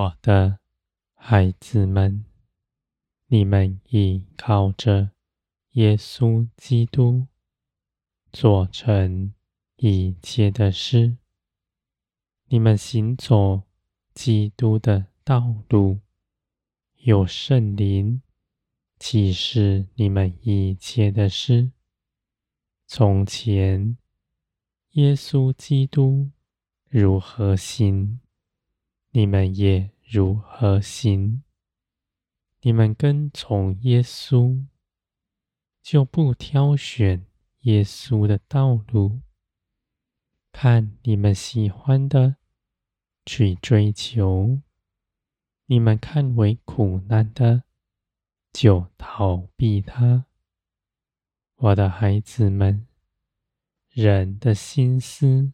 我的孩子们，你们倚靠着耶稣基督，做成一切的事。你们行走基督的道路，有圣灵启示你们一切的事。从前，耶稣基督如何行，你们也如何行。你们跟从耶稣，就不挑选耶稣的道路，看你们喜欢的去追求，你们看为苦难的就逃避他。我的孩子们。人的心思，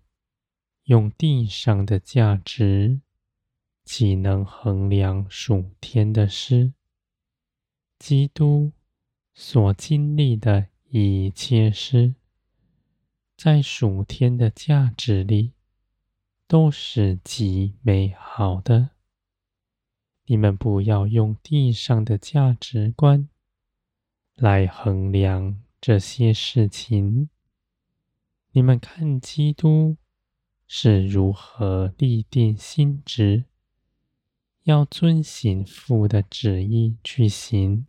用地上的价值，岂能衡量属天的事？基督所经历的一切事，在属天的价值里，都是极美好的。你们不要用地上的价值观来衡量这些事情。你们看，基督是如何立定心志，要遵行父的旨意去行，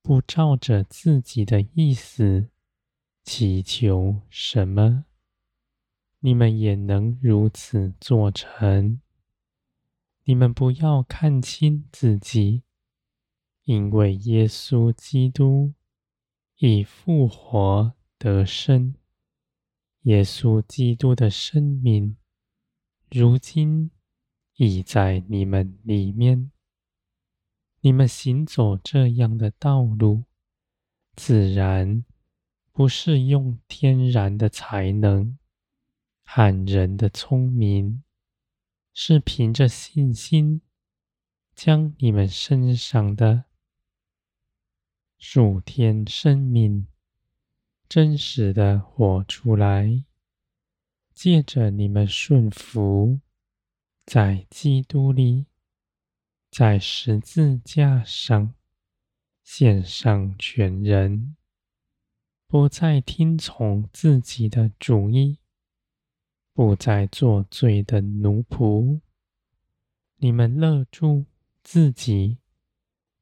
不照着自己的意思祈求什么，你们也能如此做成。你们不要看轻自己，因为耶稣基督已复活得生。耶稣基督的生命，如今已在你们里面。你们行走这样的道路，自然不是用天然的才能和人的聪明，是凭着信心，将你们身上的属天生命。真实的活出来，借着你们顺服，在基督里，在十字架上献上全人，不再听从自己的主意，不再做罪的奴仆。你们勒住自己，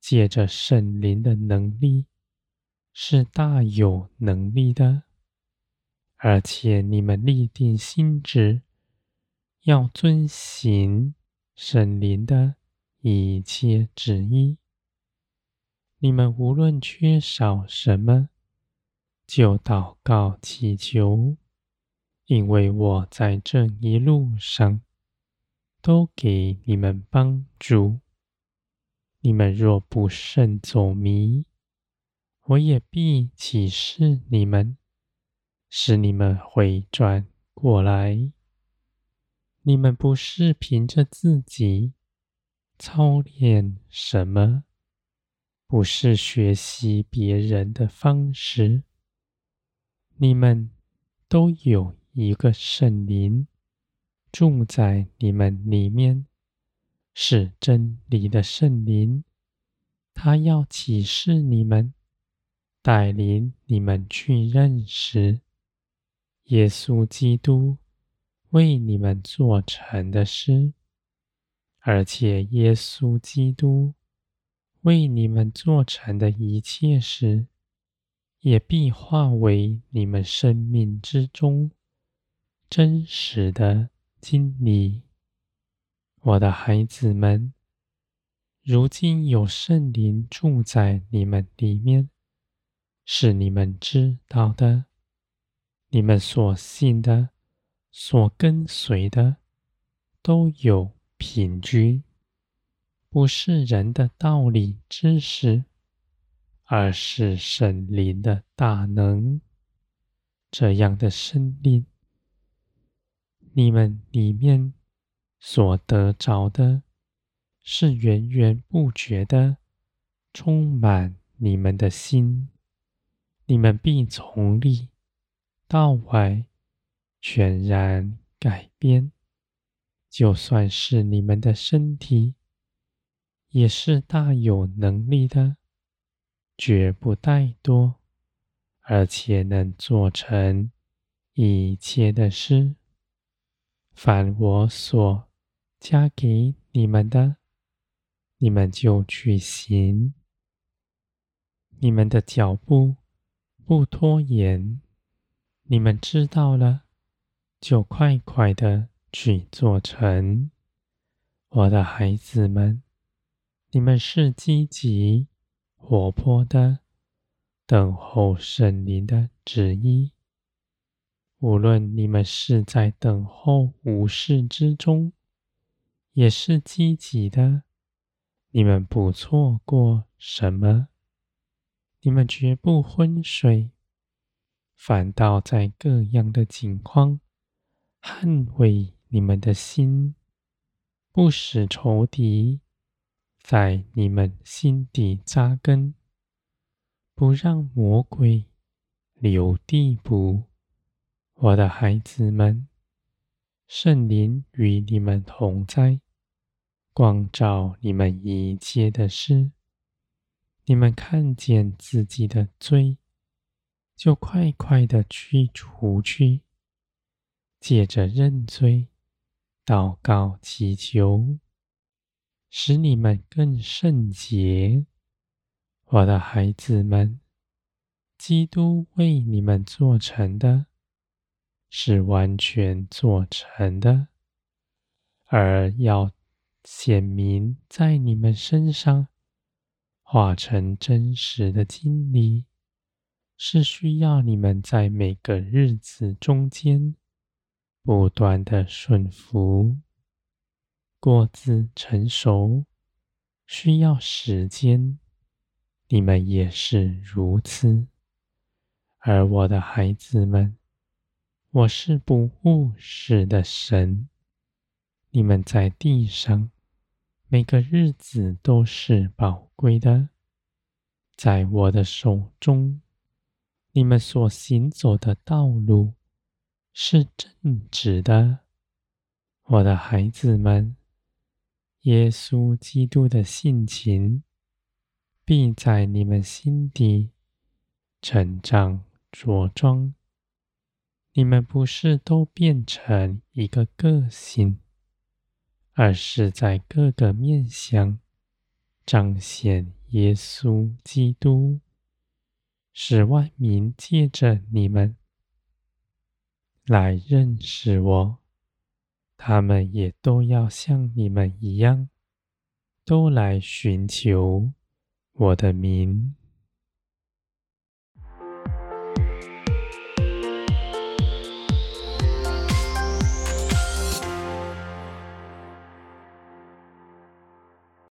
借着圣灵的能力。是大有能力的，而且你们立定心志，要遵行神灵的一切旨意。你们无论缺少什么，就祷告祈求，因为我在这一路上都给你们帮助。你们若不慎走迷，我也必启示你们，使你们回转过来。你们不是凭着自己操练什么，不是学习别人的方式。你们都有一个圣灵住在你们里面，是真理的圣灵，他要启示你们。带领你们去认识耶稣基督为你们做成的事，而且耶稣基督为你们做成的一切事，也必化为你们生命之中真实的经历。我的孩子们，如今有圣灵住在你们里面。是你们知道的，你们所信的、所跟随的，都有品居，不是人的道理知识，而是神灵的大能。这样的生命，你们里面所得着的，是源源不绝的，充满你们的心。你们必从里到外全然改变，就算是你们的身体，也是大有能力的，绝不怠惰，而且能做成一切的事。凡我所加给你们的，你们就去行。你们的脚步不拖延，你们知道了，就快快的去做成。我的孩子们，你们是积极活泼的，等候圣灵的旨意。无论你们是在等候无事之中，也是积极的，你们不错过什么。你们绝不昏睡，反倒在各样的境况捍卫你们的心，不使仇敌在你们心底扎根，不让魔鬼留地步。我的孩子们，圣灵与你们同在，光照你们一切的事。你们看见自己的罪，就快快的去除去，借着认罪、祷告、祈求，使你们更圣洁。我的孩子们，基督为你们做成的，是完全做成的，而要显明在你们身上。化成真实的经历，是需要你们在每个日子中间不断的顺服。果子成熟需要时间，你们也是如此。而我的孩子们，我是不务实的神，你们在地上。每个日子都是宝贵的，在我的手中，你们所行走的道路是正直的。我的孩子们，耶稣基督的性情必在你们心底成长着装。你们不是都变成一个个性，而是在各个面相彰显耶稣基督，使万民借着你们来认识我，他们也都要像你们一样，都来寻求我的名。